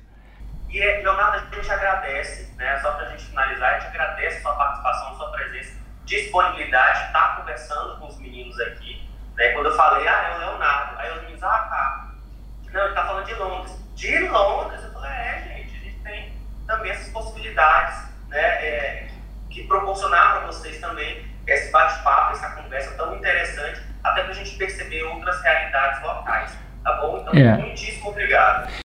E, Leonardo, a gente agradece, né, só para a gente finalizar, a gente agradece a sua participação, a sua presença, disponibilidade, estar tá conversando com os meninos aqui. Né, quando eu falei, ah, é o Leonardo, aí os meninos, ah, tá. Não, ele está falando de Londres. De Londres? Eu falei, é, gente, a gente tem também essas possibilidades, né, é, que proporcionar para vocês também esse bate-papo, essa conversa tão interessante até para a gente perceber outras realidades locais, tá bom? Então, é. muito